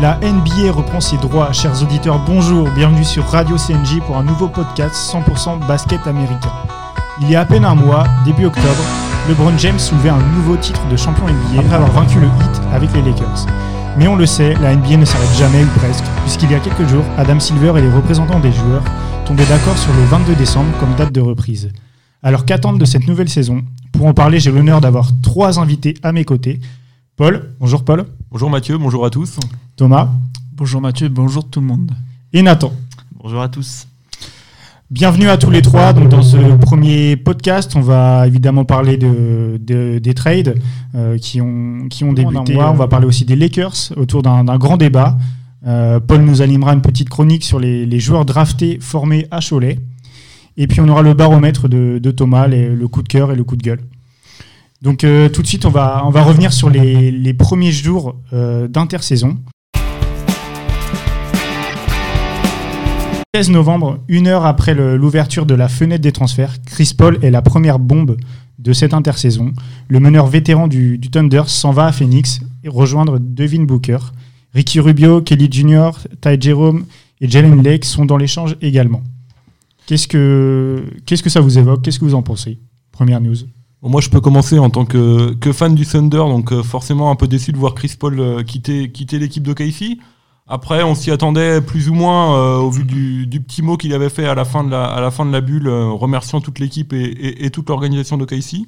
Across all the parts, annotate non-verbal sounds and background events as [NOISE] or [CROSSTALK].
La NBA reprend ses droits. Chers auditeurs, bonjour. Bienvenue sur Radio CNJ pour un nouveau podcast 100% basket américain. Il y a à peine un mois, début octobre, LeBron James soulevait un nouveau titre de champion NBA après avoir vaincu le Heat avec les Lakers. Mais on le sait, la NBA ne s'arrête jamais ou presque, puisqu'il y a quelques jours, Adam Silver et les représentants des joueurs tombaient d'accord sur le 22 décembre comme date de reprise. Alors qu'attendre de cette nouvelle saison? Pour en parler, j'ai l'honneur d'avoir trois invités à mes côtés. Paul, bonjour Paul. Bonjour Mathieu, bonjour à tous. Thomas. Bonjour Mathieu, bonjour tout le monde. Et Nathan. Bonjour à tous. Bienvenue à tous les trois. Donc dans ce premier podcast, on va évidemment parler de, des trades euh, qui ont, qui ont débuté. On va parler aussi des Lakers autour d'un grand débat. Euh, Paul nous animera une petite chronique sur les, joueurs draftés formés à Cholet. Et puis on aura le baromètre de, Thomas, le coup de cœur et le coup de gueule. Donc euh, tout de suite, on va, revenir sur les, premiers jours d'intersaison. 16 novembre, une heure après l'ouverture de la fenêtre des transferts, Chris Paul est la première bombe de cette intersaison. Le meneur vétéran du, Thunder s'en va à Phoenix et rejoindre Devin Booker. Ricky Rubio, Kelly Jr., Ty Jerome et Jalen Lake sont dans l'échange également. Qu'est-ce que, qu'est-ce que ça vous évoque? Qu'est-ce que vous en pensez? Première news. Moi, je peux commencer en tant que, fan du Thunder, donc euh, forcément un peu déçu de voir Chris Paul euh, quitter, l'équipe de Casey. Après, on s'y attendait plus ou moins euh, au vu du, petit mot qu'il avait fait à la fin de la, bulle, remerciant toute l'équipe et, toute l'organisation de KC.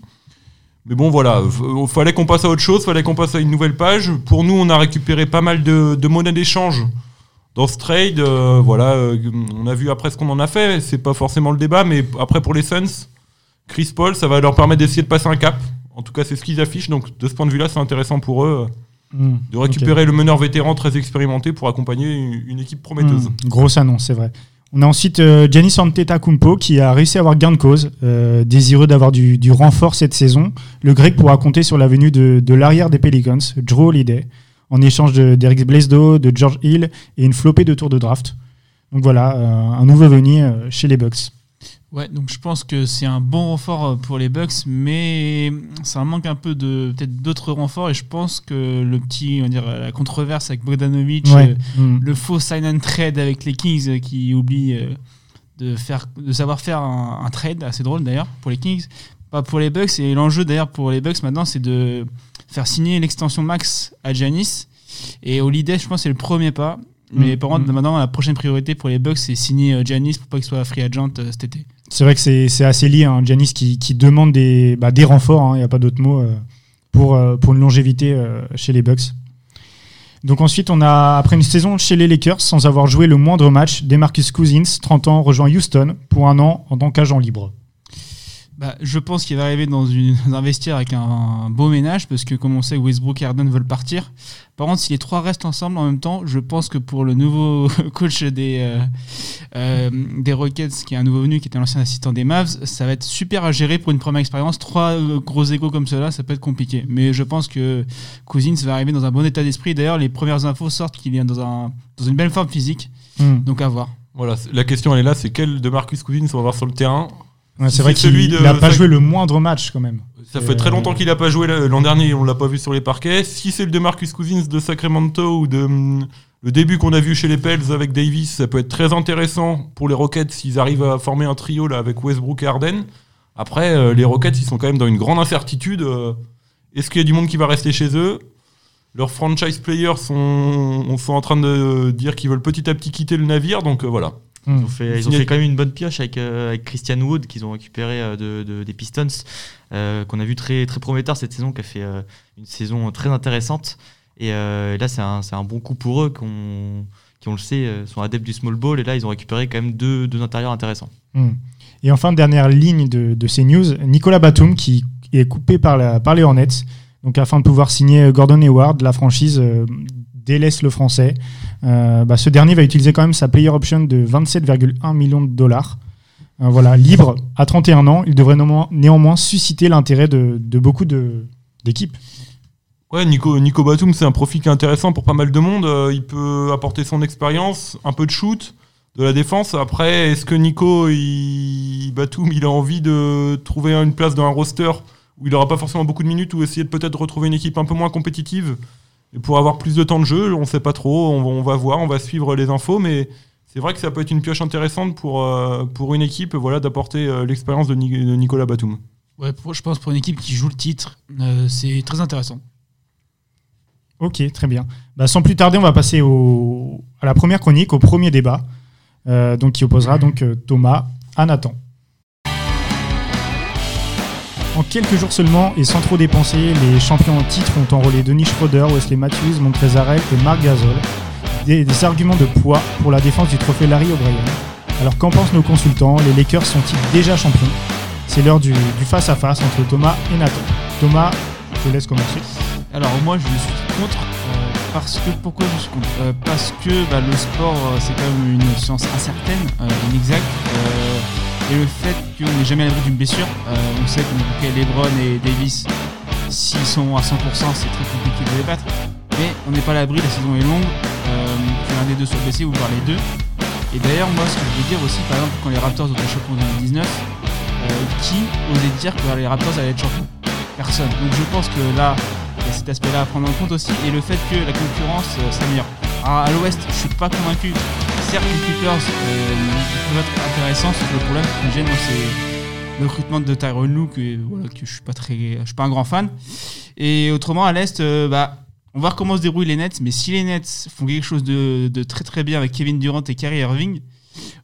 Mais bon, voilà, il fallait qu'on passe à autre chose, fallait qu'on passe à une nouvelle page. Pour nous, on a récupéré pas mal de, monnaie d'échange dans ce trade. Voilà, on a vu après ce qu'on en a fait. C'est pas forcément le débat, mais après pour les Suns, Chris Paul, ça va leur permettre d'essayer de passer un cap. En tout cas, c'est ce qu'ils affichent. Donc, de ce point de vue-là, c'est intéressant pour eux. Hmm. de récupérer le meneur vétéran très expérimenté pour accompagner une, équipe prometteuse. Hmm. Grosse annonce, c'est vrai. On a ensuite euh, Giannis Antetokounmpo qui a réussi à avoir gain de cause, euh, désireux d'avoir du, renfort cette saison. Le Grec pourra compter sur la venue de, l'arrière des Pelicans, Drew Holiday, en échange d'Eric Bledsoe, de George Hill et une flopée de tours de draft. Donc voilà, euh, un nouveau venu chez les Bucks. Ouais, donc je pense que c'est un bon renfort euh, pour les Bucks, mais ça manque un peu de peut-être d'autres renforts et je pense que le petit, on dire la controverse avec Bogdanovic, euh, mm. le faux sign and trade avec les Kings euh, qui oublient de faire, de savoir faire un, trade assez drôle d'ailleurs pour les Kings, pas pour les Bucks et l'enjeu d'ailleurs pour les Bucks maintenant c'est de faire signer l'extension max à Giannis et Holiday, je pense c'est le premier pas. Mais mm. par contre, mm. maintenant, la prochaine priorité pour les Bucks, c'est signer Giannis pour pas qu'il soit free agent cet été. C'est vrai que c'est assez lié. Hein. Qui, demande des, bah, renforts, il hein, n'y a pas d'autre mot, euh, pour, euh, pour une longévité euh, chez les Bucks. Donc ensuite, on a, après une saison chez les Lakers, sans avoir joué le moindre match, Demarcus Cousins, 30 ans, rejoint Houston pour un an en tant qu'agent libre. Bah, je pense qu'il va arriver dans, une, un vestiaire avec un, beau ménage, parce que comme on sait, Westbrook et Harden veulent partir. Par contre, si les trois restent ensemble en même temps, je pense que pour le nouveau [LAUGHS] coach des, euh, euh, des Rockets, qui est un nouveau venu, qui était l'ancien assistant des Mavs, ça va être super à gérer pour une première expérience. Trois euh, gros égaux comme cela, ça peut être compliqué. Mais je pense que Cousins va arriver dans un bon état d'esprit. D'ailleurs, les premières infos sortent qu'il est dans, un, dans une belle forme physique. Hmm. Donc à voir. Voilà, la question elle est là, c'est quel de Marcus Cousins on va voir sur le terrain? C'est vrai qu'il n'a pas joué le moindre match quand même. Ça fait très longtemps qu'il n'a pas joué l'an dernier, on l'a pas vu sur les parquets. Si c'est le de Marcus Cousins de Sacramento ou de hum, le début qu'on a vu chez les Pels avec Davis, ça peut être très intéressant pour les Rockets s'ils arrivent à former un trio là avec Westbrook et Harden. Après, euh, les Rockets, ils sont quand même dans une grande incertitude. Euh, est-ce qu'il y a du monde qui va rester chez eux? Leurs franchise players sont, sont en train de dire qu'ils veulent petit à petit quitter le navire, donc euh, voilà. Ils ont, fait, ils ont fait quand même une bonne pioche avec, euh, avec Christian Wood qu'ils ont récupéré euh, de, des Pistons, euh, qu'on a vu très, très prometteur cette saison, qui a fait une saison très intéressante. Et là, c'est un, un, bon coup pour eux, qui, on le sait, sont adeptes du small ball. Et là, ils ont récupéré quand même deux, deux intérieurs intéressants. Hmm. Et enfin, dernière ligne de, de, ces news, Nicolas Batum, qui est coupé par, la, par les Hornets. Donc, afin de pouvoir signer Gordon Hayward, la franchise délaisse le français. Euh, bah, ce dernier va utiliser quand même sa player option de 27,1 millions de dollars. Euh, voilà, libre à 31 ans, il devrait néanmoins, susciter l'intérêt de, beaucoup d'équipes. Ouais, Nico, Nico Batum, c'est un profil qui est intéressant pour pas mal de monde. Euh, il peut apporter son expérience, un peu de shoot, de la défense. Après, est-ce que Nico Batum, il a envie de trouver une place dans un roster où il n'aura pas forcément beaucoup de minutes ou essayer de peut-être retrouver une équipe un peu moins compétitive? Pour avoir plus de temps de jeu, on sait pas trop, on, va voir, on va suivre les infos, mais c'est vrai que ça peut être une pioche intéressante pour, pour une équipe voilà, d'apporter l'expérience de, Nicolas Batum. Ouais, je pense pour une équipe qui joue le titre, c'est très intéressant. Ok, très bien. Bah, sans plus tarder, on va passer au, à la première chronique, au premier débat, euh, donc qui opposera donc euh, Thomas à Nathan. En quelques jours seulement et sans trop dépenser, les champions en titre ont enrôlé Denis Schroeder, Wesley Matthews, Montrezarel et Marc Gasol. Des, arguments de poids pour la défense du trophée Larry O'Brien. Alors qu'en pensent nos consultants Les Lakers sont-ils déjà champions? C'est l'heure du face-à-face -face entre Thomas et Nathan. Thomas, je te laisse commencer. Alors moi je suis contre euh, parce que pourquoi je suis contre? Euh, Parce que bah, le sport euh, c'est quand même une science incertaine, inexacte. Et le fait qu'on n'est jamais à l'abri d'une blessure, on sait que Lebron et Davis, s'ils sont à 100%, c'est très compliqué de les battre. Mais on n'est pas à l'abri, la saison est longue, que l'un des deux soit blessé ou voir les deux. Et d'ailleurs moi ce que je veux dire aussi, par exemple quand les Raptors ont été champions en 2019, qui osait dire que les Raptors allaient être champions? Personne. Donc je pense que là, il y a cet aspect-là à prendre en compte aussi et le fait que la concurrence euh, s'améliore. À l'ouest, je suis pas convaincu. Certes, les Clippers euh, peuvent être intéressants, sauf le problème qui me gêne, c'est le recrutement de Tyrone Lou, que, je suis pas très, je suis pas un grand fan. Et autrement, à l'est, euh, bah, on va voir comment se déroulent les Nets, mais si les Nets font quelque chose de, très très bien avec Kevin Durant et Kyrie Irving,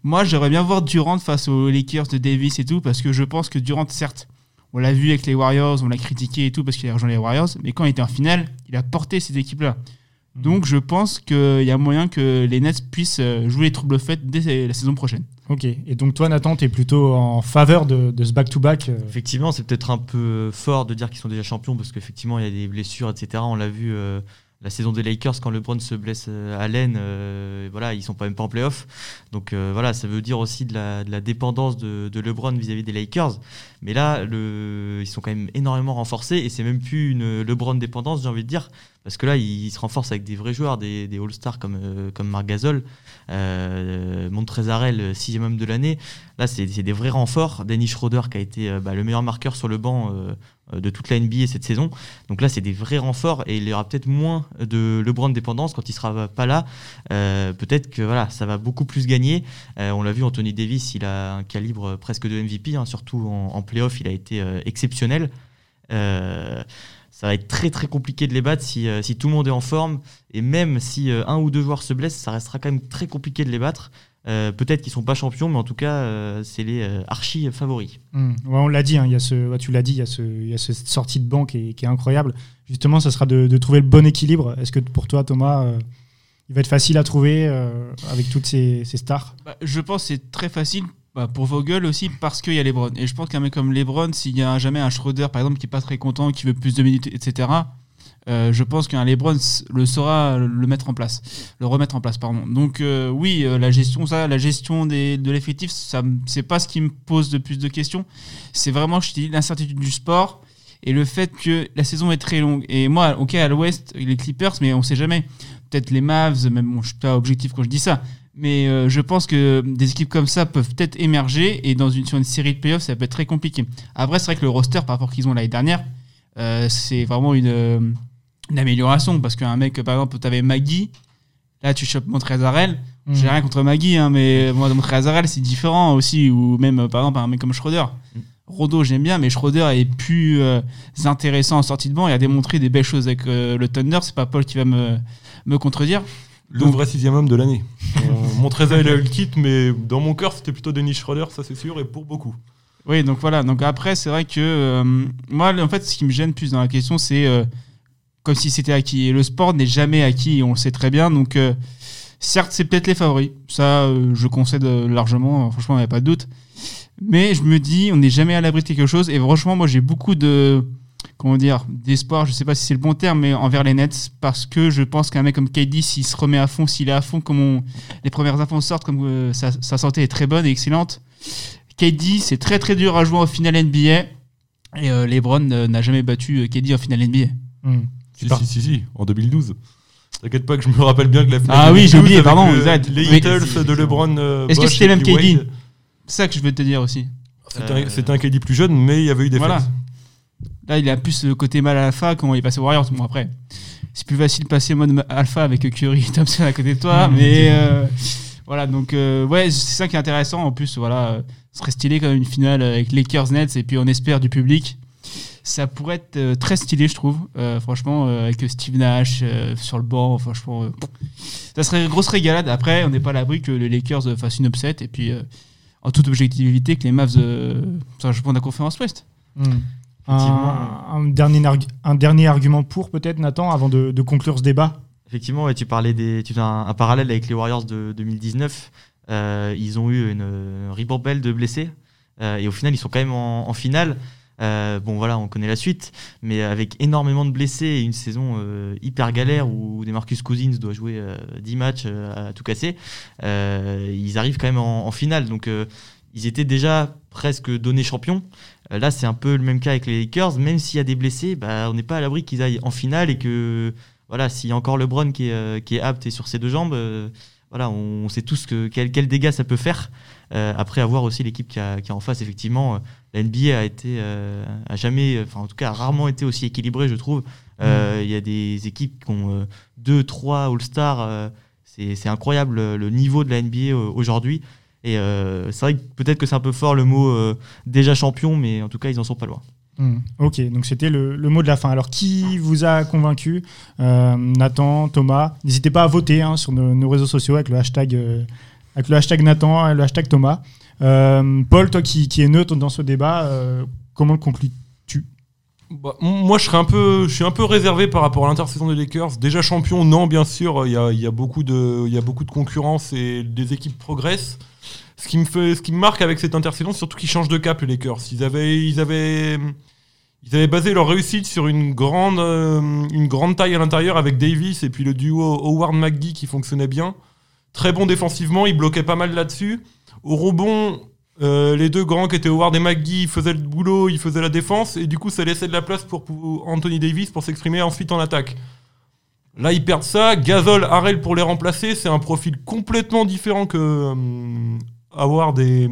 moi j'aimerais bien voir Durant face aux Lakers de Davis et tout, parce que je pense que Durant, certes, on l'a vu avec les Warriors, on l'a critiqué et tout parce qu'il a rejoint les Warriors, mais quand il était en finale, il a porté ces équipes-là. Donc je pense qu'il y a moyen que les Nets puissent euh, jouer les troubles faits dès la saison prochaine. Ok, et donc toi Nathan, tu es plutôt en faveur de, ce back-to-back euh Effectivement, c'est peut-être un peu fort de dire qu'ils sont déjà champions parce qu'effectivement il y a des blessures, etc. On l'a vu euh, la saison des Lakers quand LeBron se blesse euh, à Laine, euh, voilà, ils sont pas même pas en playoff. Donc euh, voilà, ça veut dire aussi de la, dépendance de, LeBron vis-à-vis des Lakers. Mais là, ils sont quand même énormément renforcés et c'est même plus une LeBron dépendance, j'ai envie de dire, parce que là, ils, se renforcent avec des vrais joueurs, des, des All-Stars comme, comme Marc Gasol, euh, Montrezarel, sixième homme de l'année. Là, c'est des vrais renforts. Dennis Schroeder qui a été bah, le meilleur marqueur sur le banc euh, de toute la NBA cette saison. Donc là, c'est des vrais renforts et il y aura peut-être moins de LeBron dépendance quand il sera pas là. Euh, peut-être que voilà, ça va beaucoup plus gagner. Euh, on l'a vu, Anthony Davis, il a un calibre presque de MVP, hein, surtout en, playoff, il a été exceptionnel. ça va être très très compliqué de les battre si, si, tout le monde est en forme et même si un ou deux joueurs se blessent, ça restera quand même très compliqué de les battre. Euh, peut-être qu'ils sont pas champions, mais en tout cas, euh, c'est les euh, archi favoris. Hmm. on l'a dit, hein, y a ce, tu l'as dit, il y, a ce, y a cette sortie de banque qui est, qui est incroyable. Justement, ça sera de, trouver le bon équilibre. Est-ce que pour toi, Thomas, il va être facile à trouver avec toutes ces, stars? Bah, Je pense que c'est très facile bah, pour Vogel aussi parce qu'il y a Lebron. Et je pense qu'un mec comme Lebron, s'il y a jamais un Schroeder, par exemple, qui est pas très content, qui veut plus de minutes, etc., euh, je pense qu'un LeBron le saura le mettre en place, le remettre en place, pardon. Donc euh, oui, euh, la gestion, ça, la gestion des, de l'effectif, ça, c'est pas ce qui me pose de plus de questions. C'est vraiment, je dis, l'incertitude du sport et le fait que la saison est très longue. Et moi, ok, à l'Ouest, les Clippers, mais on sait jamais. Peut-être les Mavs, même bon, je suis pas objectif quand je dis ça, mais je pense que des équipes comme ça peuvent peut-être émerger et dans une, sur une série de playoffs, ça peut être très compliqué. Après, c'est vrai que le roster, par rapport qu'ils ont l'année dernière, c'est vraiment une une amélioration parce qu'un mec, par exemple, tu avais Maggie, là tu chopes Montrezarel. Mm. J'ai rien contre Maggie, hein, mais moi, Montrezarel, c'est différent aussi. Ou même, par exemple, un mec comme Schroeder. Mm. Rodo, j'aime bien, mais Schroeder est plus euh, intéressant en sortie de banc. Il a démontré des belles choses avec euh, le Thunder. C'est pas Paul qui va me, me contredire. Le vrai sixième homme de l'année. [LAUGHS] Montrezarel a eu le titre, mais dans mon cœur, c'était plutôt Denis Schroeder, ça c'est sûr, et pour beaucoup. Oui, donc voilà. Donc après, c'est vrai que euh, moi, en fait, ce qui me gêne plus dans la question, c'est comme si c'était acquis. Et le sport n'est jamais acquis, on le sait très bien. Donc, euh, certes, c'est peut-être les favoris. Ça, euh, je concède largement. Franchement, il n'y a pas de doute. Mais je me dis, on n'est jamais à l'abri de quelque chose. Et franchement, moi, j'ai beaucoup de. Comment dire D'espoir, je sais pas si c'est le bon terme, mais envers les Nets. Parce que je pense qu'un mec comme KD, s'il se remet à fond, s'il est à fond, comme les premières infos sortent, comme euh, sa, santé est très bonne et excellente. KD, c'est très très dur à jouer en finale NBA. Et LeBron n'a jamais battu KD en finale NBA. Si, si, si, si, en 2012. T'inquiète pas que je me rappelle bien que la finale. Ah oui, j'ai oublié, pardon. les Beatles de LeBron. Euh, Est-ce que c'était même KD C'est ça que je veux te dire aussi. C'était un, KD plus jeune, mais il y avait eu des voilà. Là, il a plus le côté mal alpha quand il est passé aux Warriors. Bon, après, c'est plus facile de passer mode alpha avec Curry et Thompson à côté de toi. [LAUGHS] mais euh, voilà, donc, euh, ouais, c'est ça qui est intéressant. En plus, voilà, ce serait stylé comme une finale avec Lakers Nets et puis on espère du public. Ça pourrait être très stylé, je trouve. franchement, avec Steve Nash sur le banc, franchement, ça serait une grosse régalade. Après, on n'est pas à l'abri que les Lakers fassent une upset et puis, en toute objectivité, que les Mavs euh, je de la conférence Ouest. Hmm. Un, dernier, un dernier argument pour peut-être Nathan avant de, conclure ce débat? Effectivement, tu parlais des, tu as un, parallèle avec les Warriors de 2019. Euh, ils ont eu une, ribambelle de blessés euh, et au final ils sont quand même en finale. Euh, bon voilà, on connaît la suite, mais avec énormément de blessés et une saison euh, hyper galère où Demarcus Cousins doit jouer 10 euh, matchs à tout casser, ils arrivent quand même en, finale. Donc ils étaient déjà presque donnés champions. là, c'est un peu le même cas avec les Lakers. Même s'il y a des blessés, bah, on n'est pas à l'abri qu'ils aillent en finale et que voilà, s'il y a encore LeBron qui est, qui est apte et sur ses deux jambes, voilà, on sait tous que, quel, quel dégât ça peut faire. après avoir aussi l'équipe qui, qui, a en face, effectivement, la NBA a été euh, a jamais, enfin en tout cas a rarement été aussi équilibrée, je trouve. Euh, mm. Il y a des équipes qui ont 2, euh, 3 All-Stars. c'est incroyable le niveau de la NBA aujourd'hui. Et c'est vrai que peut-être que c'est un peu fort le mot déjà champion, mais en tout cas ils en sont pas loin. Mm. Ok, donc c'était le, mot de la fin. Alors, qui vous a convaincu Nathan, Thomas? N'hésitez pas à voter hein, sur nos, réseaux sociaux avec le hashtag, avec le hashtag Nathan et le hashtag Thomas. Euh, Paul, toi qui, qui es neutre dans ce débat, euh, comment le conclus-tu? Bah, moi, je, serais un peu, je suis un peu réservé par rapport à l'intersaison des Lakers. Déjà champion, non, bien sûr, il y a, beaucoup de, y a beaucoup de concurrence et des équipes progressent. Ce qui me marque avec cette intersaison, surtout qu'ils changent de cap les Lakers. Ils avaient, ils ils basé leur réussite sur une grande, euh, une grande taille à l'intérieur avec Davis et puis le duo Howard McGee qui fonctionnait bien. Très bon défensivement, ils bloquaient pas mal là-dessus. Au rebond, euh, les deux grands qui étaient Howard et McGee faisaient le boulot, ils faisaient la défense, et du coup ça laissait de la place pour, Anthony Davis pour s'exprimer ensuite en attaque. Là ils perdent ça, Gasol, Harrell pour les remplacer, c'est un profil complètement différent que euh, Howard et,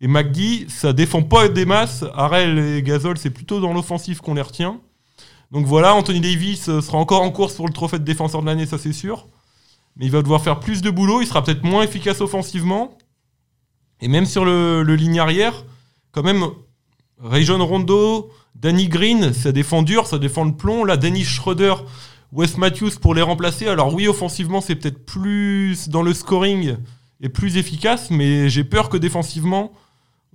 et McGee. Ça défend pas des masses, Harrell et Gasol c'est plutôt dans l'offensif qu'on les retient. Donc voilà, Anthony Davis euh, sera encore en course pour le trophée de défenseur de l'année, ça c'est sûr. Mais il va devoir faire plus de boulot, il sera peut-être moins efficace offensivement. Et même sur le, ligne arrière, quand même, Rajon Rondo, Danny Green, ça défend dur, ça défend le plomb. Là, Dennis Schroeder, Wes Matthews pour les remplacer. Alors oui, offensivement, c'est peut-être plus dans le scoring et plus efficace, mais j'ai peur que défensivement,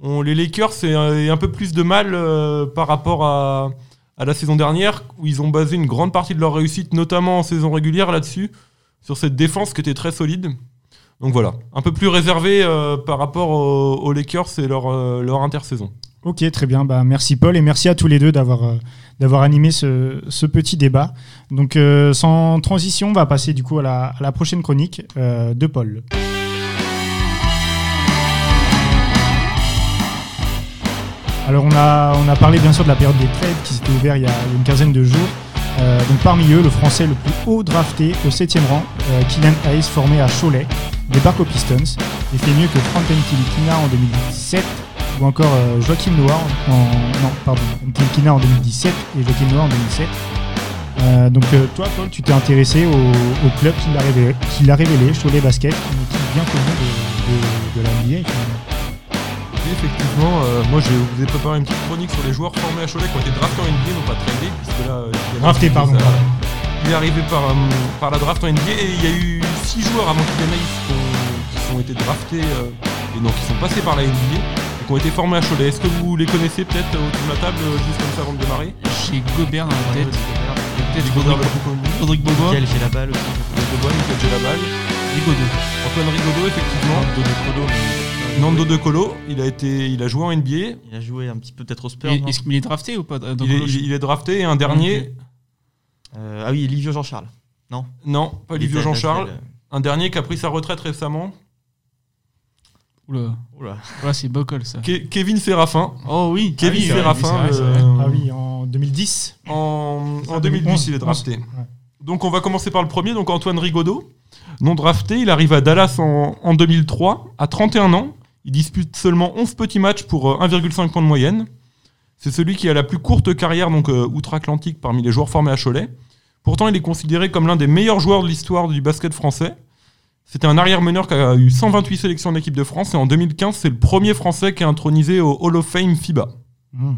on, les Lakers aient un peu plus de mal euh, par rapport à, à, la saison dernière, où ils ont basé une grande partie de leur réussite, notamment en saison régulière là-dessus, sur cette défense qui était très solide. Donc voilà, un peu plus réservé euh, par rapport aux, Lakers et leur, euh, leur intersaison. Ok, très bien. Bah, merci Paul et merci à tous les deux d'avoir d'avoir animé ce, ce, petit débat. Donc sans transition, on va passer du coup à la, à la prochaine chronique de Paul. Alors on a, on a parlé bien sûr de la période des trades qui s'était ouverte il y a une quinzaine de jours. donc parmi eux, le français le plus haut drafté au 7 rang, Kylian Hayes, formé à Cholet, débarque aux Pistons et fait mieux que Frank Ntilikina en 2017 ou encore euh, Noah en, non pardon Ntilikina en 2017 et Joachim Noah en 2007. Euh, donc euh, toi Paul tu t'es intéressé au, club qui l'a révélé, Cholet Basket, une équipe bien connue de, de, la NBA. Effectivement, moi je vous ai préparé une petite chronique sur les joueurs formés à Cholet qui ont été draftés en NBA, non pas tradés, puisque là. Draftés, pardon. il est arrivé par, par la draft en NBA et il y a eu 6 joueurs avant qu'il qui, qui ont été draftés euh, et donc qui sont passés par la NBA et qui ont été formés à Cholet. Est-ce que vous les connaissez peut-être autour de la table euh, juste comme ça avant de démarrer? J'ai Gobert dans la tête. Peut-être Rodrigue Bobo. Michael j'ai la balle aussi. Bobo, Michael j'ai la balle. Rigaudot. Antoine Rigaudot, effectivement. Nando De Colo, il a, été, il a joué en NBA. Il a joué un petit peu peut-être au Spurs. Est-ce qu'il est drafté ou pas il est, il est, drafté et un dernier. Euh, ah oui, Livio Jean-Charles. Non Non, pas Livio Jean-Charles. Un dernier qui a pris sa retraite récemment. Oula. Oula. c'est Bocol ça. Kevin Séraphin. Oh oui. Kevin ah Séraphin. Ah oui, en 2010. En, 2010, il est drafté. Donc on va commencer par le premier, donc Antoine Rigaudot. Non drafté, il arrive à Dallas en, en 2003, à 31 ans. Il dispute seulement 11 petits matchs pour 1,5 euh, points de moyenne. C'est celui qui a la plus courte carrière donc outre-Atlantique parmi les joueurs formés à Cholet. Pourtant, il est considéré comme l'un des meilleurs joueurs de l'histoire du basket français. C'était un arrière-meneur qui a eu 128 sélections en équipe de France et en 2015, c'est le premier Français qui est intronisé au Hall of Fame FIBA. Hmm.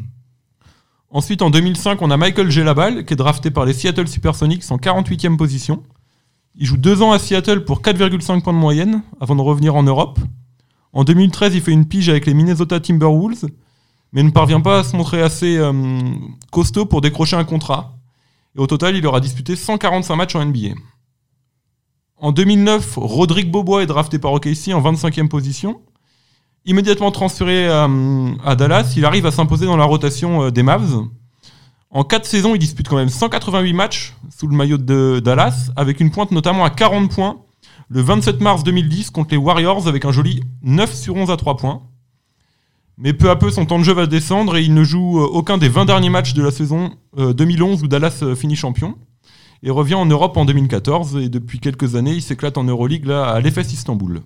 Ensuite, en 2005, on a Michael Gelabal qui est drafté par les Seattle Supersonics en 48e position. Il joue deux ans à Seattle pour 4,5 points de moyenne avant de revenir en Europe. En 2013, il fait une pige avec les Minnesota Timberwolves, mais ne parvient pas à se montrer assez euh, costaud pour décrocher un contrat. Et au total, il aura disputé 145 matchs en NBA. En 2009, Rodrigue Bobois est drafté par OKC en 25e position. Immédiatement transféré euh, à, Dallas, il arrive à s'imposer dans la rotation euh, des Mavs. En 4 saisons, il dispute quand même 188 matchs sous le maillot de Dallas, avec une pointe notamment à 40 points le 27 mars 2010 contre les Warriors avec un joli 9 sur 11 à 3 points. Mais peu à peu, son temps de jeu va descendre et il ne joue euh, aucun des 20 derniers matchs de la saison 2011 où Dallas finit champion et revient en Europe en 2014. Et depuis quelques années, il s'éclate en Euroleague là, à l'EFS Istanbul.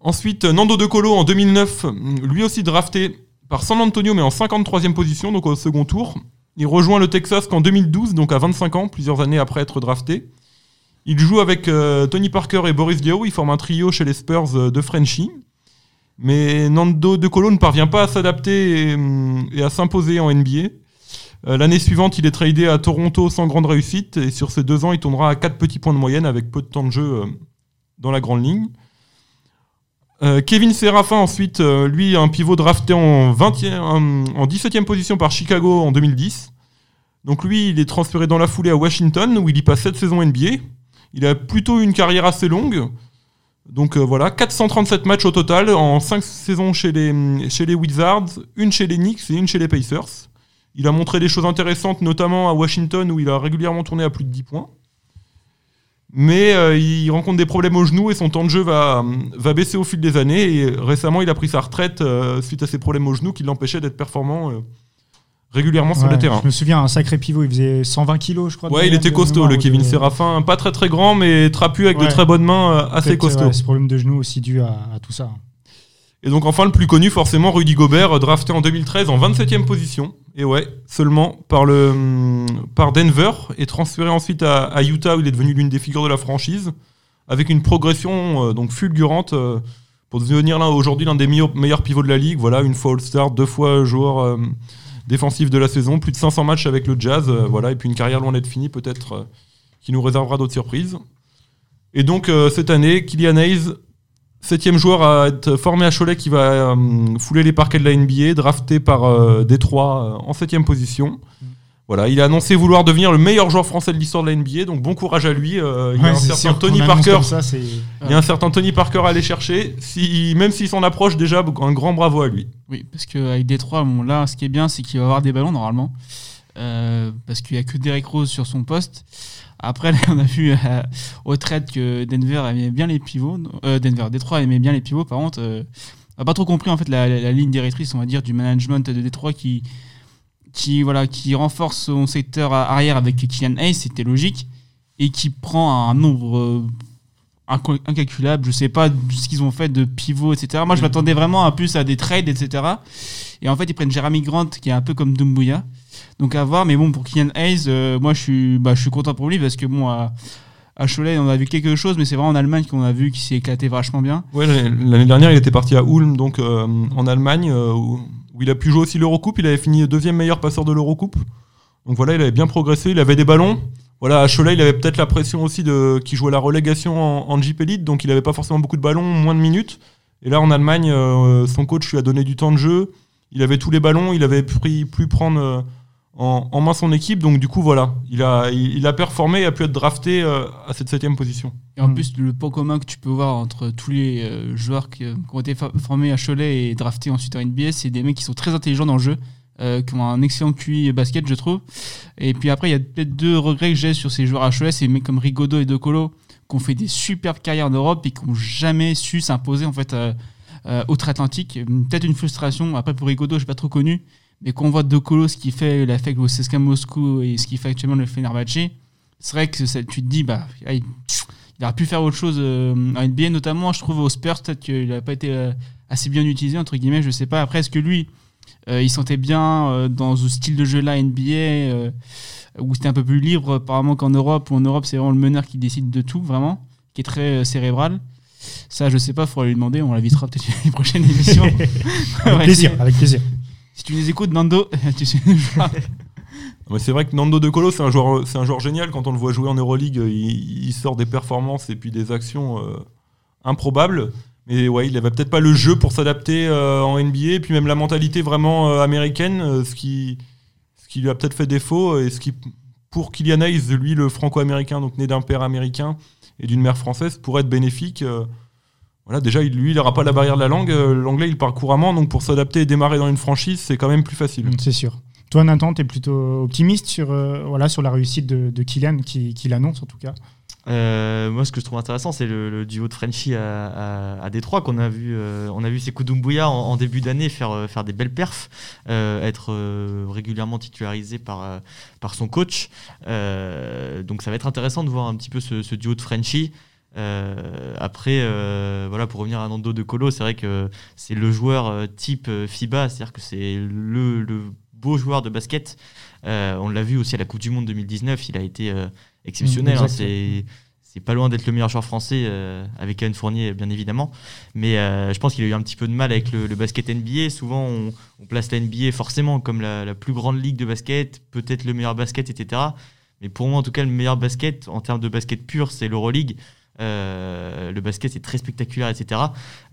Ensuite, Nando De Colo en 2009, lui aussi drafté par San Antonio, mais en 53e position, donc au second tour. Il rejoint le Texas qu'en 2012, donc à 25 ans, plusieurs années après être drafté. Il joue avec euh, Tony Parker et Boris Diaw, il forme un trio chez les Spurs euh, de Frenchy. Mais Nando De Colo ne parvient pas à s'adapter et, et, à s'imposer en NBA. Euh, l'année suivante, il est tradé à Toronto sans grande réussite, et sur ces deux ans, il tournera à 4 petits points de moyenne avec peu de temps de jeu dans la grande ligne. Kevin Serafin, ensuite, lui, un pivot drafté en, 20e, en 17e position par Chicago en 2010. Donc lui, il est transféré dans la foulée à Washington, où il y passe 7 saisons NBA. Il a plutôt une carrière assez longue. Donc voilà, 437 matchs au total, en 5 saisons chez les, Wizards, une chez les Knicks et une chez les Pacers. Il a montré des choses intéressantes, notamment à Washington, où il a régulièrement tourné à plus de 10 points. Mais euh, il rencontre des problèmes au genou et son temps de jeu va, baisser au fil des années. Et récemment, il a pris sa retraite euh, suite à ses problèmes au genou qui l'empêchaient d'être performant euh, régulièrement sur le terrain. Je me souviens, un sacré pivot, il faisait 120 kilos, je crois. Ouais, il était costaud, le Kevin Séraphin. Pas très très grand, mais trapu avec de très bonnes mains, assez costaud. ce problème de genou aussi dû à, à tout ça. Et donc enfin le plus connu forcément Rudy Gobert drafté en 2013 en 27e position et ouais seulement par le hum, par Denver et transféré ensuite à, Utah où il est devenu l'une des figures de la franchise avec une progression euh, donc fulgurante euh, pour devenir là aujourd'hui l'un des meilleurs, meilleurs, pivots de la ligue voilà une fois All-Star deux fois joueur euh, défensif de la saison plus de 500 matchs avec le Jazz voilà et puis une carrière loin d'être finie peut-être qui nous réservera d'autres surprises et donc cette année Kylian Hayes Septième joueur à être formé à Cholet qui va euh, fouler les parquets de la NBA, drafté par euh, Détroit euh, en septième position. Voilà, il a annoncé vouloir devenir le meilleur joueur français de l'histoire de la NBA, donc bon courage à lui. il y a un certain Tony Parker. il y a un certain Tony Parker à aller chercher. Si, même s'il s'en approche déjà, un grand bravo à lui. Oui, parce qu'avec Détroit, bon, là, ce qui est bien, c'est qu'il va avoir des ballons normalement, parce qu'il n'y a que Derek Rose sur son poste. Après, [LAUGHS] on a vu euh, au trade que Denver aimait bien les pivots. Euh, Denver, Détroit aimait bien les pivots. Par contre, euh, on n'a pas trop compris en fait la, ligne directrice, on va dire, du management de Détroit qui, qui, voilà, qui renforce son secteur arrière avec Kylian Hayes, c'était logique, et qui prend un nombre incalculable. Je sais pas ce qu'ils ont fait de pivots, etc. Moi, je m'attendais vraiment un plus à des trades, etc. Et en fait, ils prennent Jeremy Grant, qui est un peu comme Dumbuya. Donc à voir, mais bon, pour Kylian Hayes, euh, moi je suis, bah, je suis content pour lui parce que bon, à, Cholet, on a vu quelque chose, mais c'est vraiment en Allemagne qu'on a vu qu'il s'est éclaté vachement bien. Ouais, l'année dernière, il était parti à Ulm, donc euh, en Allemagne, euh, où, il a pu jouer aussi l'Eurocoupe. Il avait fini deuxième meilleur passeur de l'Eurocoupe. Donc voilà, il avait bien progressé, il avait des ballons. Voilà, à Cholet, il avait peut-être la pression aussi de qui jouait la relégation en, en Jeep Elite, donc il avait pas forcément beaucoup de ballons, moins de minutes. Et là, en Allemagne, son coach lui a donné du temps de jeu. Il avait tous les ballons, il avait pu, plus prendre en, main son équipe. Donc du coup, voilà, il a, il, a performé et a pu être drafté euh, à cette septième position. Et en plus, le point commun que tu peux voir entre tous les euh, joueurs qui, ont été formés à Cholet et draftés ensuite en NBA, c'est des mecs qui sont très intelligents dans le jeu. Euh, qui ont un excellent QI basket, je trouve. Et puis après, il y a peut-être deux regrets que j'ai sur ces joueurs à Cholet, c'est des mecs comme Rigodo et De Colo qui ont fait des superbes carrières en Europe et qui n'ont jamais su s'imposer en fait outre-Atlantique. Peut-être une frustration. Après, pour Rigodo, je n'ai pas trop connu. Mais quand on voit De Colo, ce qu'il fait, il a fait avec CSKA Moscou et ce qu'il fait actuellement le Fenerbahce, c'est vrai que ça, tu te dis, bah, il, aurait pu faire autre chose euh, en NBA, notamment, je trouve, au Spurs, peut-être qu'il n'a pas été euh, assez bien utilisé, entre guillemets, je sais pas. Après, est-ce que lui, il sentait bien dans ce style de jeu-là NBA où c'était un peu plus libre apparemment qu'en Europe, où en Europe c'est vraiment le meneur qui décide de tout, vraiment, qui est très cérébral? Ça, je sais pas, il faudrait lui demander, on l'invitera peut-être [LAUGHS] une prochaine émission. [LAUGHS] avec plaisir, avec plaisir. Si tu les écoutes, Nando, [LAUGHS] tu sais. [LAUGHS] c'est vrai que Nando De Colo, c'est un joueur, c'est un joueur génial. Quand on le voit jouer en Euroleague, il, sort des performances et puis des actions euh, improbables. Mais ouais, il n'avait peut-être pas le jeu pour s'adapter euh, en NBA, et puis même la mentalité vraiment euh, américaine, ce qui, ce qui lui a peut-être fait défaut et ce qui, pour Kylian Hayes, lui, le franco-américain, donc né d'un père américain et d'une mère française, pourrait être bénéfique. Voilà, déjà, lui, il n'aura pas la barrière de la langue. L'anglais, il parle couramment, donc pour s'adapter et démarrer dans une franchise, c'est quand même plus facile. C'est sûr. Toi, Nathan, tu es plutôt optimiste sur, euh, voilà, sur la réussite de, Kylian, qui, qui l'annonce en tout cas? Euh, moi, ce que je trouve intéressant, c'est le, duo de Frenchy à, à, Détroit qu'on a vu. Euh, on a vu Sekou en, en début d'année faire, faire des belles perfs, être régulièrement titularisé par, par son coach. donc, ça va être intéressant de voir un petit peu ce, duo de Frenchy. après, voilà, pour revenir à Nando de Colo, c'est vrai que c'est le joueur type FIBA, c'est-à-dire que c'est le, le beau joueur de basket. Euh, on l'a vu aussi à la Coupe du Monde 2019, il a été euh, exceptionnel. Hein. c'est pas loin d'être le meilleur joueur français euh, avec Anne Fournier, bien évidemment. Mais je pense qu'il a eu un petit peu de mal avec le, basket NBA. Souvent, on, place la NBA forcément comme la, plus grande ligue de basket, peut-être le meilleur basket, etc. Mais pour moi, en tout cas, le meilleur basket en termes de basket pur, c'est l'Euroleague. Euh, le basket c'est très spectaculaire, etc.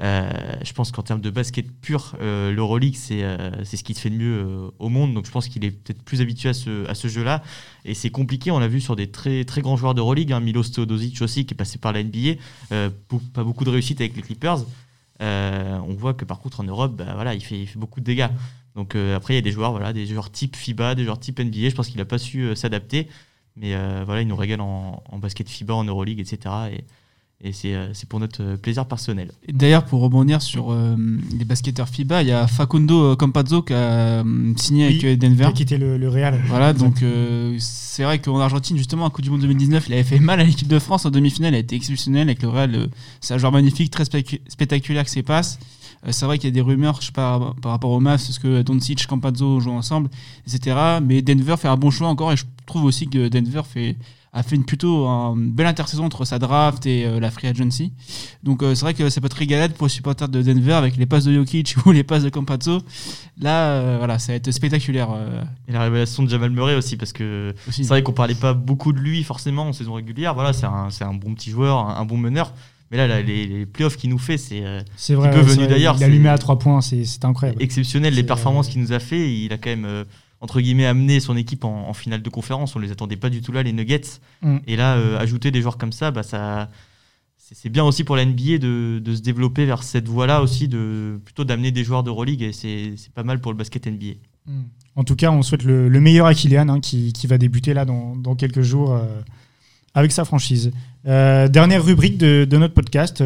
Euh, je pense qu'en termes de basket pur, euh, l'Euroleague c'est c'est ce qui se fait de mieux au monde. Donc je pense qu'il est peut-être plus habitué à ce, à ce jeu-là. Et c'est compliqué. On l'a vu sur des très très grands joueurs d'Euroleague, hein, Milos Teodosic aussi qui est passé par la NBA, pas beaucoup de réussite avec les Clippers. on voit que par contre en Europe, bah, voilà, il fait, il fait beaucoup de dégâts. Donc après il y a des joueurs, voilà, des joueurs type FIBA, des joueurs type NBA. Je pense qu'il n'a pas su s'adapter. Mais euh, voilà, il nous régale en, basket FIBA, en Euroleague, etc. Et, et euh, c'est pour notre euh, plaisir personnel. D'ailleurs, pour rebondir sur les basketteurs FIBA, il y a Facundo Campazzo qui a signé avec Denver. Qui a quitté le, Real. Voilà, donc c'est vrai qu'en Argentine, justement, à Coupe du Monde 2019, il avait fait mal à l'équipe de France en demi-finale. Il a été exceptionnel avec le Real. c'est un joueur magnifique, très spectaculaire que ses passes. C'est vrai qu'il y a des rumeurs, je sais pas, par rapport au Mavs, ce que Doncic, Campazzo jouent ensemble, etc. Mais Denver fait un bon choix encore et je trouve aussi que Denver fait, a fait une plutôt une belle intersaison entre sa draft et euh, la free agency. Donc euh, c'est vrai que ça peut être régalade pour les supporters de Denver avec les passes de Jokic [LAUGHS] ou les passes de Campazzo. Là, euh, voilà, ça va être spectaculaire. Et la révélation de Jamal Murray aussi, parce que c'est vrai qu'on parlait pas beaucoup de lui forcément en saison régulière. Voilà, c'est un, un, bon petit joueur, un, bon meneur. Mais là, les, les playoffs qu'il nous fait, c'est c'est vrai. venu d'ailleurs. Il a allumé à trois points, c'est incroyable. Exceptionnel, les performances qu'il nous a fait. Il a quand même entre guillemets, amener son équipe en, finale de conférence. On les attendait pas du tout là, les Nuggets. Mm. Et là, euh, ajouter des joueurs comme ça, bah, ça c'est bien aussi pour la NBA de, se développer vers cette voie-là aussi, de, plutôt d'amener des joueurs de d'Euroleague. Et c'est pas mal pour le basket NBA. Mm. En tout cas, on souhaite le, meilleur à Kylian, hein, qui, va débuter là dans, quelques jours euh, avec sa franchise. Euh, dernière rubrique de, notre podcast,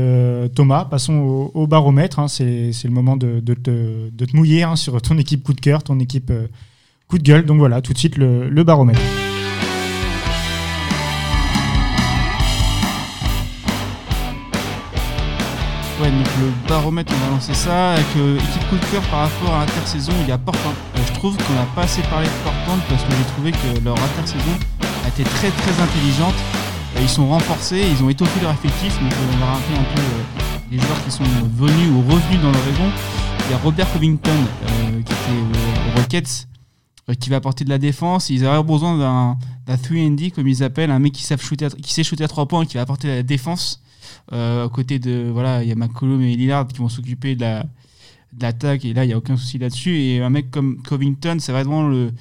Thomas, passons au, baromètre. Hein. c'est le moment de, te, de, te, mouiller hein, sur ton équipe coup de cœur, ton équipe coup de gueule. Donc voilà, tout de suite le, baromètre. Ouais, donc le baromètre, on va lancer ça avec euh, équipe coup de cœur par rapport à l'intersaison. Il y a Portland. Euh, je trouve qu'on n'a pas assez parlé de Portland parce que j'ai trouvé que leur intersaison a été très très intelligente. Euh, ils sont renforcés, ils ont étoffé leur effectif. Donc on va rappeler un peu les joueurs qui sont venus ou revenus dans leur raison. Il y a Robert Covington qui était aux Rockets euh, qui va apporter de la défense. Ils auraient besoin d'un 3D, comme ils appellent, un mec qui, sait shooter à, qui sait shooter à 3 points et qui va apporter de la défense. Euh, à côté de, voilà, il y a McCollum et Lillard qui vont s'occuper de la l'attaque et là il n'y a aucun souci là-dessus et un mec comme Covington c'est vraiment le,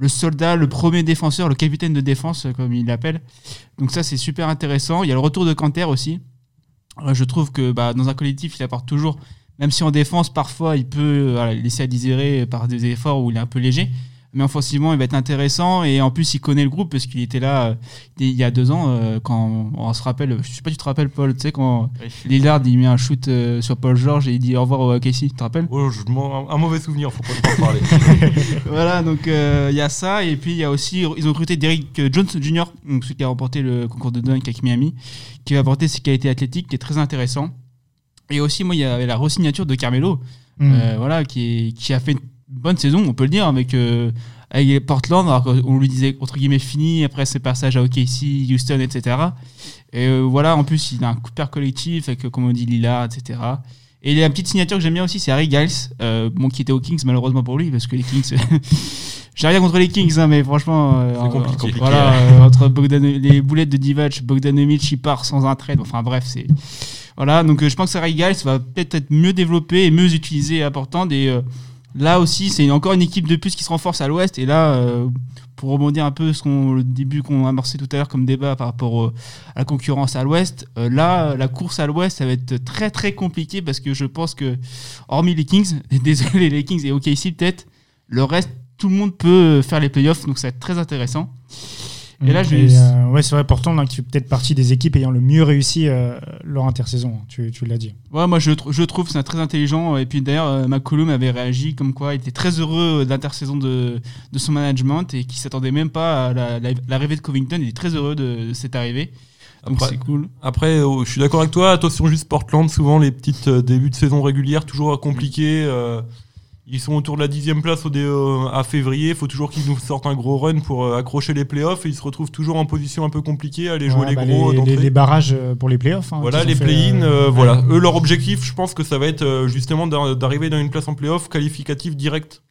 le soldat, le premier défenseur, le capitaine de défense comme il l'appelle. Donc ça c'est super intéressant. Il y a le retour de Canter aussi. Euh, je trouve que bah, dans un collectif il apporte toujours, même si en défense parfois il peut laisser à désirer par des efforts où il est un peu léger mais offensivement il va être intéressant. Et en plus il connaît le groupe parce qu'il était là euh, il y a deux ans euh, quand on se rappelle je sais pas si tu te rappelles Paul tu sais quand Lillard il met un shoot euh, sur Paul George et il dit au revoir à Casey tu te rappelles? Oh, un mauvais souvenir faut pas en parler. [LAUGHS] Voilà donc il y a ça. Et puis il y a aussi ils ont recruté Derrick Jones Jr celui qui a remporté le concours de dunk avec Miami qui va apporter ses qualités athlétiques qui est très intéressant. Et aussi moi il y avait la resignature de Carmelo mm. voilà qui, qui a fait bonne saison, on peut le dire, avec, avec Portland. on lui disait entre guillemets fini après ses passages à OKC, Houston, etc. Et voilà, en plus, il a un coup de collectif avec, comme on dit, Lila, etc. Et la petite signature que j'aime bien aussi, c'est Harry Giles, euh, bon, qui était aux Kings malheureusement pour lui, parce que les Kings. [LAUGHS] J'ai rien contre les Kings, hein, mais franchement. Euh, c'est compliqué. Voilà, euh, entre les boulettes de Divac, Bogdanovic, il part sans un trade. Enfin bref, c'est. Voilà, donc je pense que Harry Giles va peut-être être mieux développé et mieux utilisé et important. Et là aussi, c'est encore une équipe de plus qui se renforce à l'ouest. Et là, pour rebondir un peu sur le début qu'on a amorcé tout à l'heure comme débat par rapport à la concurrence à l'ouest, euh, là, la course à l'ouest, ça va être très très compliqué parce que je pense que, hormis les Kings, [LAUGHS] désolé les Kings et OKC peut-être, le reste, tout le monde peut faire les playoffs, donc ça va être très intéressant. Et là, je euh, ouais, c'est vrai, pourtant, donc, tu fais peut-être partie des équipes ayant le mieux réussi euh, leur intersaison, tu, tu l'as dit. Ouais, moi, je, je trouve c'est très intelligent. Et puis d'ailleurs, euh, McCollum avait réagi comme quoi il était très heureux de l'intersaison de, de son management et qu'il s'attendait même pas à l'arrivée de Covington. Il est très heureux de, cette arrivée. Donc c'est cool. Après, oh, je suis d'accord avec toi. Attention, juste Portland, souvent les petites débuts de saison régulière, toujours compliqués. Ils sont autour de la dixième place au euh, à février. Il faut toujours qu'ils nous sortent un gros run pour euh, accrocher les playoffs. Et ils se retrouvent toujours en position un peu compliquée, à aller jouer les bah, gros. Les, barrages euh, pour les playoffs. Hein, voilà, les play-in. voilà. Eux, leur objectif, je pense que ça va être justement d'arriver dans une place en playoff qualificative directe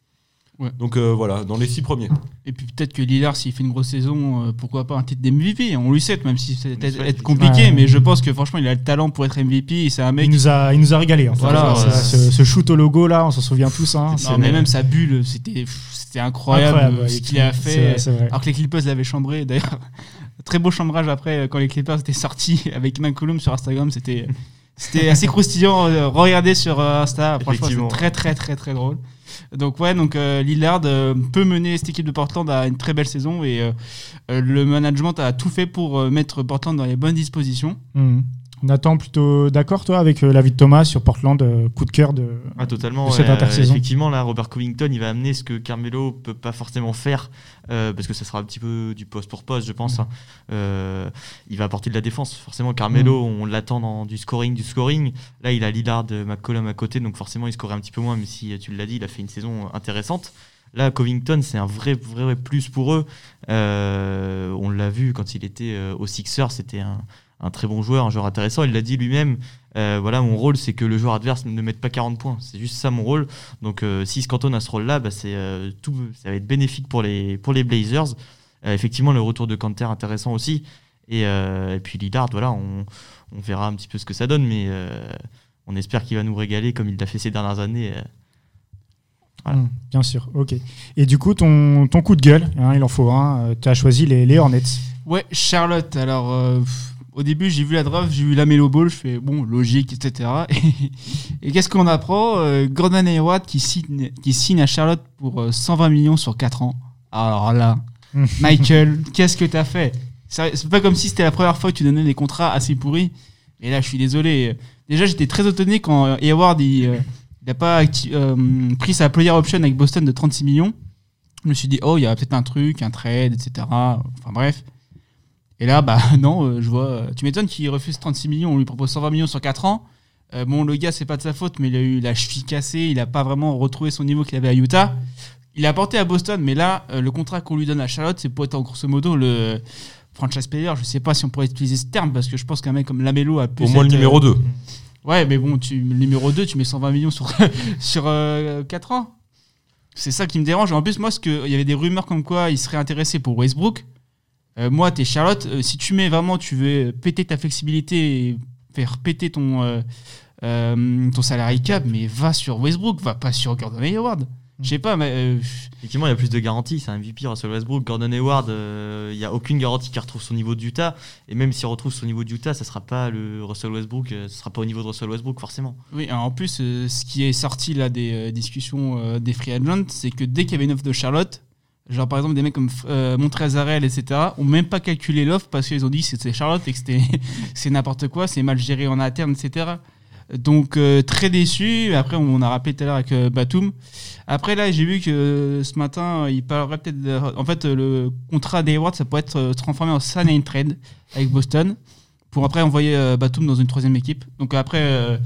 donc euh, voilà, dans les six premiers. Et puis peut-être que Lillard, s'il fait une grosse saison, euh, pourquoi pas un titre d'MVP On lui sait, même si c'est être compliqué, mais je pense que franchement, il a le talent pour être MVP. C'est un mec. Il nous a, il nous a régalé. En voilà, ce, shoot au logo là, on s'en souvient tous. Hein, non, mais même sa bulle, c'était, c'était incroyable, ce qu'il a fait. alors que les Clippers l'avaient chambré. [LAUGHS] D'ailleurs, très beau chambrage après quand les Clippers étaient sortis [LAUGHS] avec Mancolum sur Instagram. C'était, c'était assez croustillant. Euh, regardez sur Insta. Franchement, c'est très très très très drôle. Donc ouais, euh, Lillard euh, peut mener cette équipe de Portland à une très belle saison et euh, le management a tout fait pour mettre Portland dans les bonnes dispositions. Mmh. Nathan, plutôt d'accord, toi, avec la vie de Thomas sur Portland, coup de cœur de, ah, totalement, cette intersaison? Effectivement, là, Robert Covington, il va amener ce que Carmelo peut pas forcément faire, parce que ça sera un petit peu du poste pour poste, je pense. Mmh. Hein. il va apporter de la défense. Forcément, Carmelo, mmh. on l'attend dans du scoring, du scoring. Là, il a Lillard, McCollum à côté, donc forcément, il scorerait un petit peu moins, mais si tu l'as dit, il a fait une saison intéressante. Là, Covington, c'est un vrai, vrai plus pour eux. on l'a vu quand il était au Sixers, c'était un, un très bon joueur, un joueur intéressant. Il l'a dit lui-même. Euh, voilà, mon rôle, c'est que le joueur adverse ne mette pas 40 points. C'est juste ça mon rôle. Donc, euh, si Scanton a ce rôle-là, bah, c'est euh, tout, ça va être bénéfique pour les pour les Blazers. effectivement, le retour de Canter intéressant aussi. Et, puis Lillard, voilà, on, on, verra un petit peu ce que ça donne, mais on espère qu'il va nous régaler comme il l'a fait ces dernières années. Mmh, bien sûr, ok. Et du coup, ton, ton coup de gueule, hein, il en faut un, tu as choisi les, les Hornets. Ouais, Charlotte. Alors, au début, j'ai vu la draft, j'ai vu la Melo Ball, je fais bon, logique, etc. [LAUGHS] Et, qu'est-ce qu'on apprend euh, Gordon Hayward qui signe, qui signe à Charlotte pour 120 euh, millions sur 4 ans. Alors là, [LAUGHS] Michael, qu'est-ce que t'as fait? C'est pas comme si c'était la première fois que tu donnais des contrats assez pourris. Et là, je suis désolé. Déjà, j'étais très étonné quand Hayward il, n'a pas pris sa player option avec Boston de 36 millions. Je me suis dit, oh, il y a peut-être un truc, un trade, etc. Enfin bref. Et là, bah [LAUGHS] non, euh, je vois. Euh, tu m'étonnes qu'il refuse 36 millions, on lui propose 120 millions sur 4 ans. Euh, bon, le gars, c'est pas de sa faute, mais il a eu la cheville cassée, il a pas vraiment retrouvé son niveau qu'il avait à Utah. Il a porté à Boston, mais là, le contrat qu'on lui donne à Charlotte, c'est pour être en grosso modo le franchise player. Je sais pas si on pourrait utiliser ce terme, parce que je pense qu'un mec comme Lamelo a pu. Au moins le numéro 2. Ouais, mais bon, tu, le numéro 2, tu mets 120 millions sur, [LAUGHS] sur 4 ans. C'est ça qui me dérange. En plus, moi, il y avait des rumeurs comme quoi il serait intéressé pour Westbrook. Euh, moi, t'es Charlotte. Euh, si tu mets vraiment, tu veux péter ta flexibilité et faire péter ton, euh, ton salarié cap, mais va sur Westbrook, va pas sur Gordon Hayward. Je sais pas, mais. Effectivement, il y a plus de garanties. C'est un MVP, Russell Westbrook. Gordon Hayward, il n'y a aucune garantie qu'il retrouve son niveau d'Utah. Et même s'il retrouve son niveau d'Utah, ça sera pas le Russell Westbrook. ce sera pas au niveau de Russell Westbrook, forcément. Oui, en plus, ce qui est sorti là des discussions des free agents, c'est que dès qu'il y avait une offre de Charlotte, Genre, par exemple, des mecs comme euh, Montrezarel, etc., ont même pas calculé l'offre parce qu'ils ont dit c'était Charlotte et que [LAUGHS] c'est n'importe quoi, c'est mal géré en interne, etc. Donc, euh, très déçu. Après, on a rappelé tout à l'heure avec euh, Batum. Après, là, j'ai vu que euh, ce matin, il parlerait peut-être. En fait, le contrat d'Hayward, ça pourrait être transformé en sign and trade avec Boston pour après envoyer Batum dans une troisième équipe. Donc après,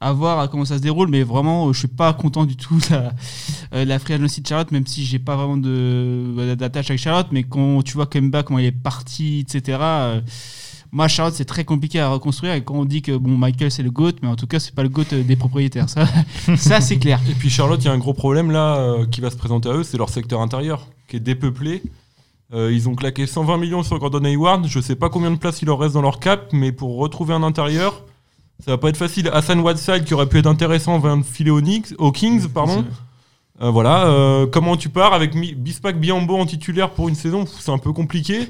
à voir comment ça se déroule, mais vraiment, je suis pas content du tout [LAUGHS] de la, free agency de Charlotte, même si j'ai pas vraiment d'attache avec Charlotte, mais quand tu vois Kemba, comment il est parti, etc. Moi, Charlotte, c'est très compliqué à reconstruire. Et quand on dit que bon, Michael, c'est le GOAT, mais en tout cas, c'est pas le GOAT des propriétaires. Ça, [LAUGHS] ça c'est clair. Et puis, Charlotte, il y a un gros problème là euh, qui va se présenter à eux c'est leur secteur intérieur qui est dépeuplé. Euh, ils ont claqué 120 millions sur Gordon Hayward. Je sais pas combien de place il leur reste dans leur cap, mais pour retrouver un intérieur, ça va pas être facile. Hassan Whiteside, qui aurait pu être intéressant, va de filer aux, Kings. Pardon. Euh, voilà, comment tu pars avec Bispak Biambo en titulaire pour une saison, c'est un peu compliqué.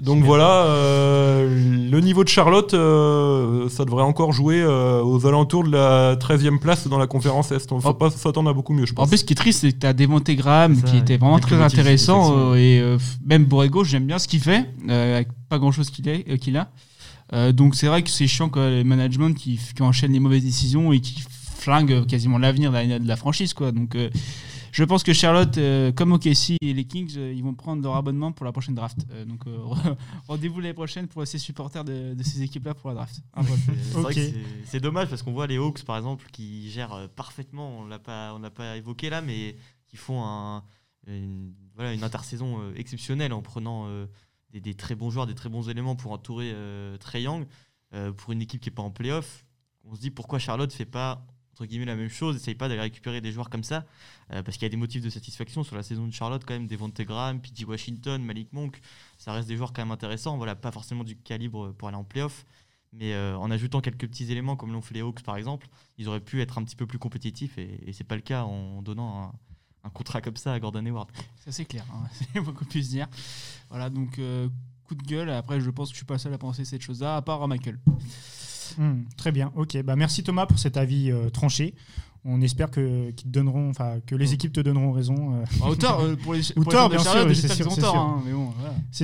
Donc voilà, euh, le niveau de Charlotte, euh, ça devrait encore jouer euh, aux alentours de la 13e place dans la conférence Est. On ne faut oh. pas s'attendre à beaucoup mieux, je pense. En plus, ce qui est triste, c'est que tu as Devonte Graham qui était vraiment très intéressant. et même Borrego, j'aime bien ce qu'il fait, avec pas grand-chose qu'il a. donc c'est vrai que c'est chiant que les management qui, qui enchaînent les mauvaises décisions et qui flinguent quasiment l'avenir de, de, la franchise. Quoi. Donc je pense que Charlotte, euh, comme OKC et les Kings, euh, ils vont prendre leur abonnement pour la prochaine draft. Euh, donc [LAUGHS] rendez-vous l'année prochaine pour ces supporters de, ces équipes-là pour la draft. c'est dommage parce qu'on voit les Hawks par exemple qui gèrent parfaitement, on l'a pas, on l'a pas évoqué là, mais qui font un, une, voilà, une intersaison exceptionnelle en prenant des, des, très bons joueurs, des très bons éléments pour entourer Trey Young. pour une équipe qui n'est pas en playoff, on se dit pourquoi Charlotte fait pas entre guillemets la même chose, essaye pas d'aller récupérer des joueurs comme ça, euh, parce qu'il y a des motifs de satisfaction sur la saison de Charlotte quand même, des Graham, P.J. Washington, Malik Monk, ça reste des joueurs quand même intéressants, voilà, pas forcément du calibre pour aller en playoff, mais euh, en ajoutant quelques petits éléments comme l'ont fait les Hawks par exemple, ils auraient pu être un petit peu plus compétitifs et, et c'est pas le cas en donnant un, contrat comme ça à Gordon Hayward. Ça c'est clair, hein. [LAUGHS] c'est beaucoup plus dire. Voilà donc euh, coup de gueule, après je pense que je suis pas seul à penser cette chose-là, à part Michael. Hmm, très bien, ok. Bah, merci Thomas pour cet avis euh, tranché. On espère que, te donneront, enfin, que les équipes te donneront raison. Euh. Bah, euh, [LAUGHS] pour les, bien sûr, c'est sûr. Hein,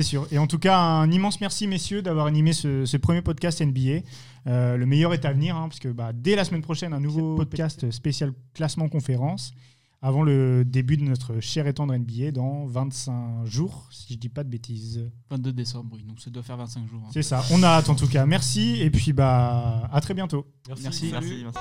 sûr. Et en tout cas, un immense merci, messieurs, d'avoir animé ce, premier podcast NBA. le meilleur est à venir, hein, parce que bah, dès la semaine prochaine, un nouveau podcast spécial classement conférence avant le début de notre cher et tendre NBA dans 25 jours, si je dis pas de bêtises. 22 décembre, oui, donc ça doit faire 25 jours. Hein. C'est ça, on a hâte en tout cas. Merci et puis bah à très bientôt. Merci. merci. merci.